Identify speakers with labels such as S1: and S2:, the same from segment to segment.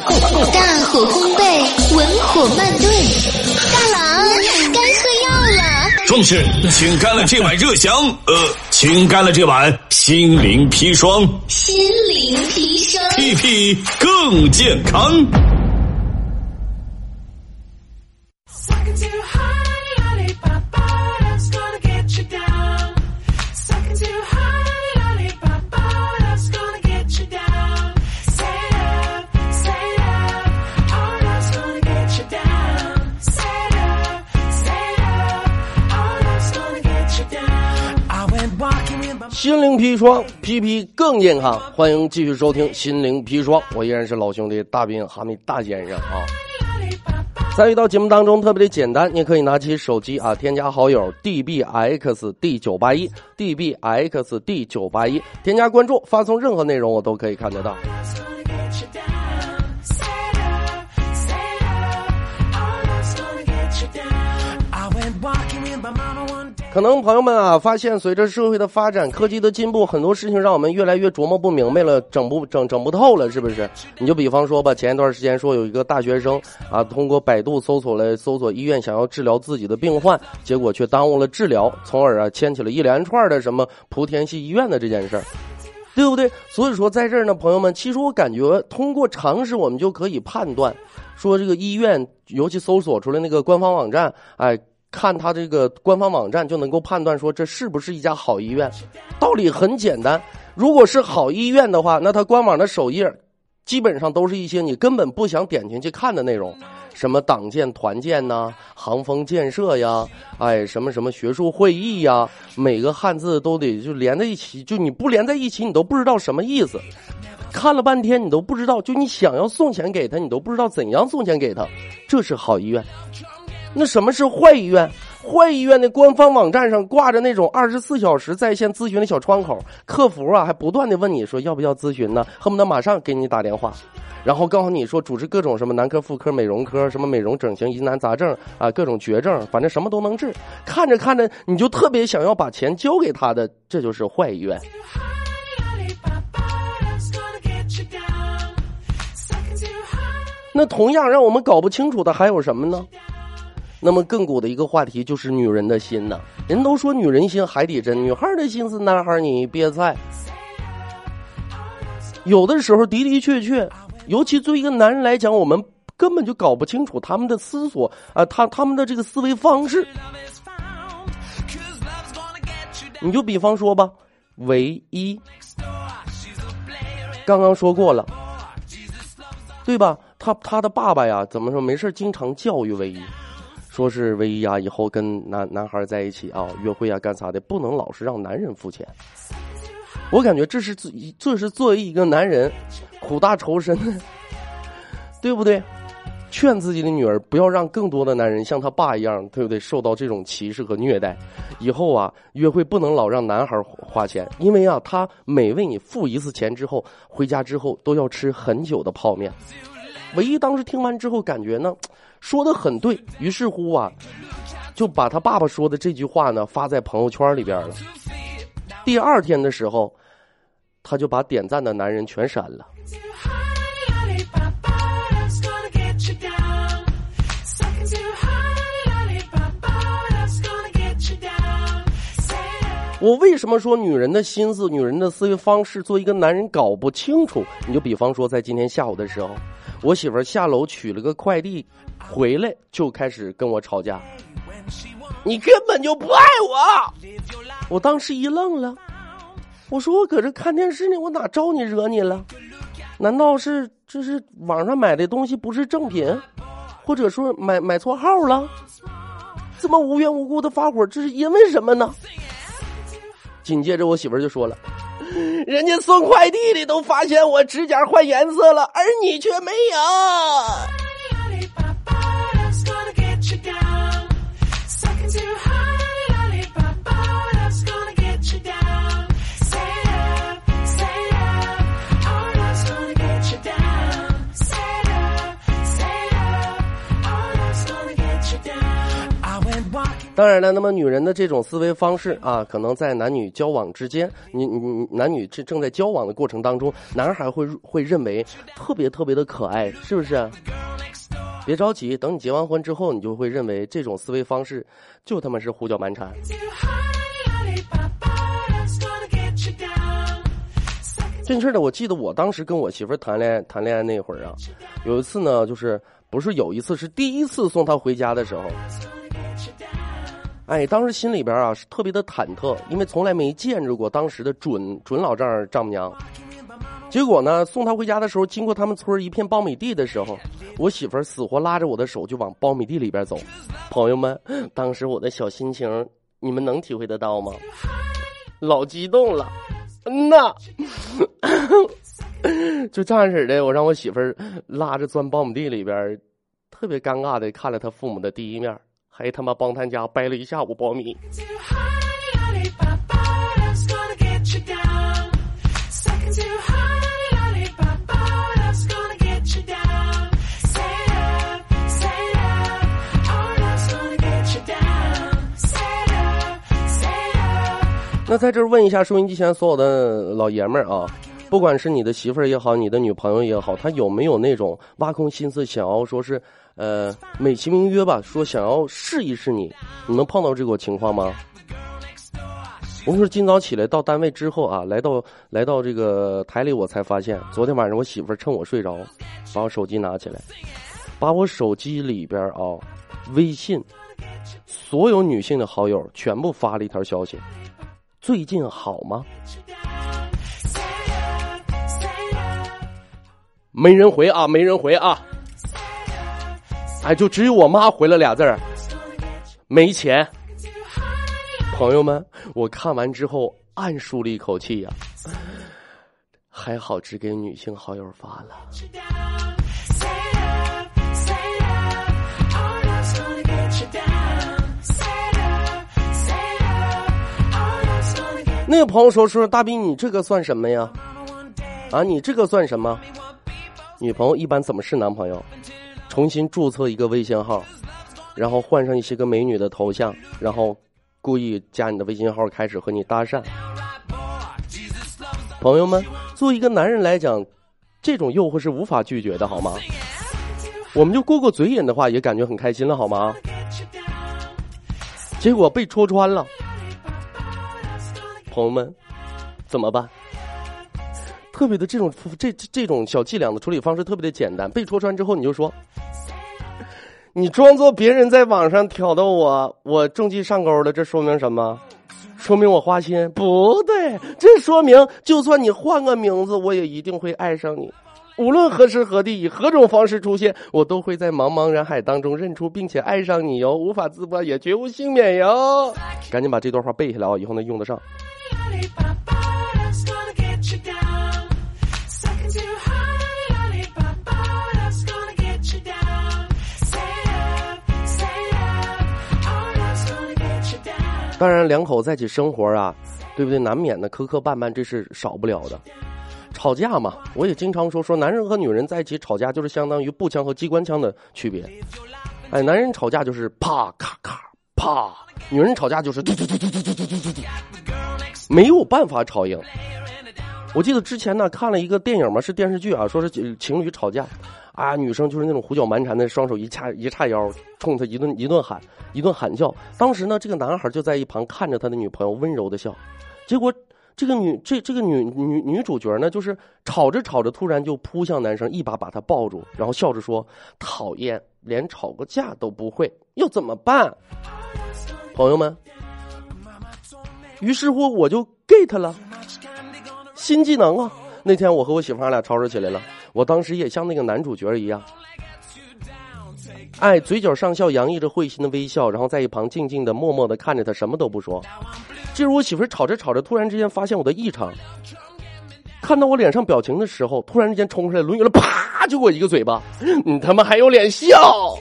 S1: 大火烘焙，文火慢炖。大郎，该喝药了。
S2: 壮士，请干了这碗热翔，呃，请干了这碗心灵砒霜。
S1: 心灵砒霜，
S2: 屁屁更健康。
S3: 心灵砒霜，皮皮更健康。欢迎继续收听心灵砒霜，我依然是老兄弟大兵哈密大先生啊。参与到节目当中特别的简单，你可以拿起手机啊，添加好友 dbxd 九八一 dbxd 九八一，添加关注，发送任何内容我都可以看得到。可能朋友们啊，发现随着社会的发展，科技的进步，很多事情让我们越来越琢磨不明白了，整不整整不透了，是不是？你就比方说吧，前一段时间说有一个大学生啊，通过百度搜索了搜索医院，想要治疗自己的病患，结果却耽误了治疗，从而啊牵起了一连串的什么莆田系医院的这件事儿，对不对？所以说在这儿呢，朋友们，其实我感觉通过常识，我们就可以判断，说这个医院，尤其搜索出来那个官方网站，哎。看他这个官方网站就能够判断说这是不是一家好医院，道理很简单。如果是好医院的话，那他官网的首页基本上都是一些你根本不想点进去看的内容，什么党建团建呐、航风建设呀，哎，什么什么学术会议呀，每个汉字都得就连在一起，就你不连在一起，你都不知道什么意思。看了半天，你都不知道，就你想要送钱给他，你都不知道怎样送钱给他，这是好医院。那什么是坏医院？坏医院的官方网站上挂着那种二十四小时在线咨询的小窗口，客服啊还不断的问你说要不要咨询呢，恨不得马上给你打电话，然后告诉你说主治各种什么男科、妇科、美容科，什么美容整形疑难杂症啊，各种绝症，反正什么都能治。看着看着你就特别想要把钱交给他的，这就是坏医院。那同样让我们搞不清楚的还有什么呢？那么亘古的一个话题就是女人的心呐，人都说女人心海底针，女孩的心思男孩你别猜。有的时候的的确确，尤其作为一个男人来讲，我们根本就搞不清楚他们的思索啊，他他们的这个思维方式。你就比方说吧，唯一，刚刚说过了，对吧？他他的爸爸呀，怎么说？没事经常教育唯一。说是唯一啊，以后跟男男孩在一起啊，约会啊，干啥的，不能老是让男人付钱。我感觉这是自，这是作为一个男人苦大仇深，对不对？劝自己的女儿不要让更多的男人像他爸一样，对不对？受到这种歧视和虐待。以后啊，约会不能老让男孩花钱，因为啊，他每为你付一次钱之后，回家之后都要吃很久的泡面。唯一当时听完之后，感觉呢。说的很对，于是乎啊，就把他爸爸说的这句话呢发在朋友圈里边了。第二天的时候，他就把点赞的男人全删了。我为什么说女人的心思、女人的思维方式，做一个男人搞不清楚？你就比方说，在今天下午的时候，我媳妇下楼取了个快递。回来就开始跟我吵架，你根本就不爱我。我当时一愣了，我说我搁这看电视呢，我哪招你惹你了？难道是这是网上买的东西不是正品，或者说买买错号了？这么无缘无故的发火，这是因为什么呢？紧接着我媳妇就说了，人家送快弟弟都发现我指甲换颜色了，而你却没有。当然了，那么女人的这种思维方式啊，可能在男女交往之间，你你男女正正在交往的过程当中，男孩会会认为特别特别的可爱，是不是？别着急，等你结完婚之后，你就会认为这种思维方式就他妈是胡搅蛮缠。真事的，我记得我当时跟我媳妇谈恋爱谈恋爱那会儿啊，有一次呢，就是不是有一次是第一次送她回家的时候。哎，当时心里边啊是特别的忐忑，因为从来没见着过当时的准准老丈丈母娘。结果呢，送她回家的时候，经过他们村一片苞米地的时候，我媳妇儿死活拉着我的手就往苞米地里边走。朋友们，当时我的小心情，你们能体会得到吗？老激动了，嗯呐，就这样式的，我让我媳妇儿拉着钻苞米地里边，特别尴尬的看了他父母的第一面。还他妈帮他家掰了一下午苞米。那在这儿问一下收音机前所有的老爷们儿啊，不管是你的媳妇儿也好，你的女朋友也好，他有没有那种挖空心思想要说是？呃，美其名曰吧，说想要试一试你，你能碰到这个情况吗？我说今早起来到单位之后啊，来到来到这个台里，我才发现，昨天晚上我媳妇趁我睡着，把我手机拿起来，把我手机里边啊，微信所有女性的好友全部发了一条消息：最近好吗？没人回啊，没人回啊。哎，就只有我妈回了俩字儿，没钱。朋友们，我看完之后暗舒了一口气呀，还好只给女性好友发了。那个朋友说：“说大兵，你这个算什么呀？啊，你这个算什么？女朋友一般怎么是男朋友？”重新注册一个微信号，然后换上一些个美女的头像，然后故意加你的微信号，开始和你搭讪。朋友们，作为一个男人来讲，这种诱惑是无法拒绝的，好吗？我们就过过嘴瘾的话，也感觉很开心了，好吗？结果被戳穿了，朋友们，怎么办？特别的这种这这种小伎俩的处理方式特别的简单，被戳穿之后你就说，你装作别人在网上挑逗我，我中计上钩了，这说明什么？说明我花心？不对，这说明就算你换个名字，我也一定会爱上你。无论何时何地以何种方式出现，我都会在茫茫人海当中认出并且爱上你哟，无法自拔也绝无幸免哟。赶紧把这段话背下来啊，以后能用得上。阿里巴巴当然，两口在一起生活啊，对不对？难免的磕磕绊绊，这是少不了的。吵架嘛，我也经常说说，男人和女人在一起吵架，就是相当于步枪和机关枪的区别。哎，男人吵架就是啪咔咔啪，女人吵架就是嘟嘟嘟嘟嘟嘟嘟嘟嘟，没有办法吵赢。我记得之前呢看了一个电影嘛，是电视剧啊，说是情侣吵架。啊，女生就是那种胡搅蛮缠的，双手一叉一叉腰，冲他一顿一顿喊，一顿喊叫。当时呢，这个男孩就在一旁看着他的女朋友温柔的笑。结果，这个女这这个女女女主角呢，就是吵着吵着，突然就扑向男生，一把把他抱住，然后笑着说：“讨厌，连吵个架都不会，又怎么办？”朋友们，于是乎我就 get 了新技能啊！那天我和我媳妇儿俩吵吵起来了。我当时也像那个男主角一样，哎，嘴角上翘，洋溢着会心的微笑，然后在一旁静静的、默默的看着他，什么都不说。进入我媳妇吵着吵着，突然之间发现我的异常，看到我脸上表情的时候，突然之间冲出来，抡圆了，啪就给我一个嘴巴，你他妈还有脸笑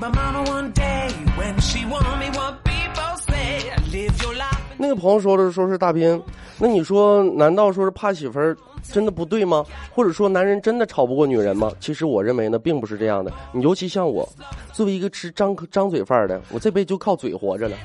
S3: my mama one day when she want me what people say live your life 那个朋友说的说是大兵那你说难道说是怕媳妇儿真的不对吗？或者说男人真的吵不过女人吗？其实我认为呢并不是这样的你尤其像我作为一个吃张张嘴饭的我这辈子就靠嘴活着了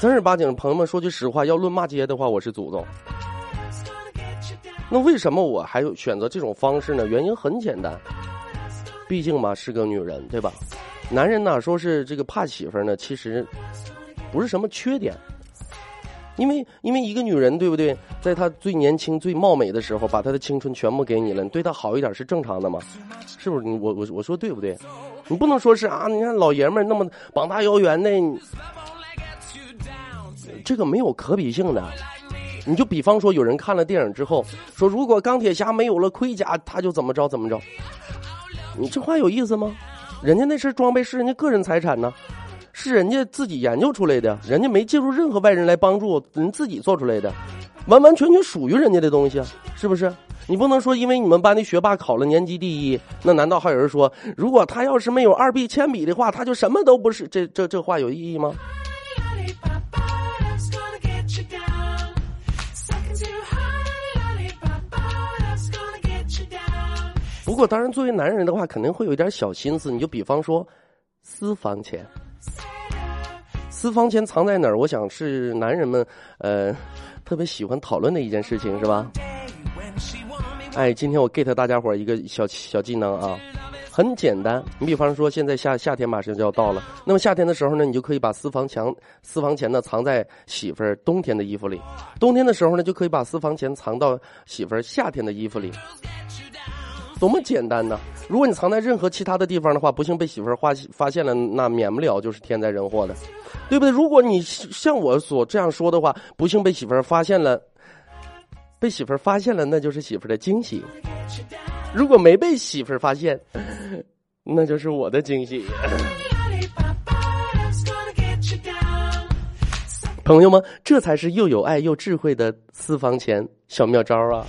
S3: 正儿八经朋友们说句实话要论骂街的话我是祖宗。那为什么我还有选择这种方式呢？原因很简单毕竟嘛是个女人对吧？男人呢说是这个怕媳妇儿呢，其实不是什么缺点。因为因为一个女人对不对，在她最年轻、最貌美的时候，把她的青春全部给你了，你对她好一点是正常的吗？是不是？你我我我说对不对？你不能说是啊！你看老爷们儿那么膀大腰圆的，这个没有可比性的。你就比方说，有人看了电影之后说，如果钢铁侠没有了盔甲，他就怎么着怎么着。你这话有意思吗？人家那身装备是人家个人财产呢，是人家自己研究出来的，人家没借助任何外人来帮助，人自己做出来的，完完全全属于人家的东西，是不是？你不能说因为你们班的学霸考了年级第一，那难道还有人说，如果他要是没有二 B 铅笔的话，他就什么都不是？这这这话有意义吗？不过，当然，作为男人的话，肯定会有一点小心思。你就比方说，私房钱，私房钱藏在哪儿？我想是男人们呃特别喜欢讨论的一件事情，是吧？哎，今天我 get 大家伙一个小小技能啊，很简单。你比方说，现在夏夏天马上就要到了，那么夏天的时候呢，你就可以把私房钱私房钱呢藏在媳妇儿冬天的衣服里；冬天的时候呢，就可以把私房钱藏到媳妇儿夏天的衣服里。多么简单呢！如果你藏在任何其他的地方的话，不幸被媳妇儿发发现了，那免不了就是天灾人祸的，对不对？如果你像我所这样说的话，不幸被媳妇儿发现了，被媳妇儿发现了，那就是媳妇儿的惊喜；如果没被媳妇儿发现，那就是我的惊喜。朋友们，这才是又有爱又智慧的私房钱小妙招啊！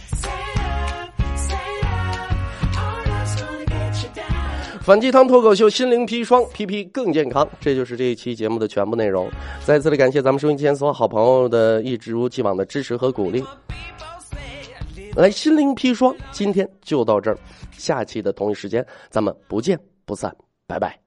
S3: 反鸡汤脱口秀，心灵砒霜，皮皮更健康。这就是这一期节目的全部内容。再次的感谢咱们收音机前所有好朋友的一如既往的支持和鼓励。来，心灵砒霜，今天就到这儿，下期的同一时间咱们不见不散，拜拜。